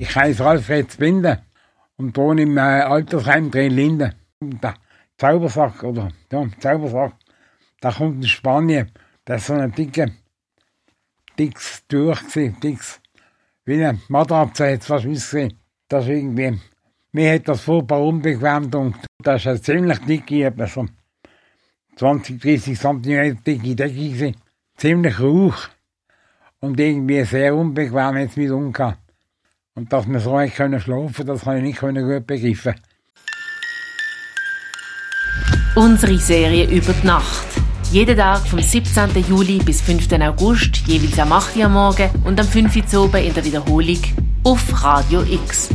Ich heiße Alfred Zbinder und wohne im äh, Altersheim Drehlinden. Der Zaubersack, oder ja, Zaubersack, da kommt in Spanien, das ist so ein dicker, dickes Tuch gewesen, wie ein Matratze hat es fast. Das irgendwie, mir hat das furchtbar unbequem und das ist eine ziemlich dicke, etwa so 20, 30 cm dicke Decke. Ziemlich rauch und irgendwie sehr unbequem jetzt mit umgegangen. Und dass wir so nicht können schlafen das habe ich nicht gut begreifen. Unsere Serie über die Nacht. Jeden Tag vom 17. Juli bis 5. August, jeweils am 8. Uhr Morgen und am 5. Uhr in der Wiederholung auf Radio X.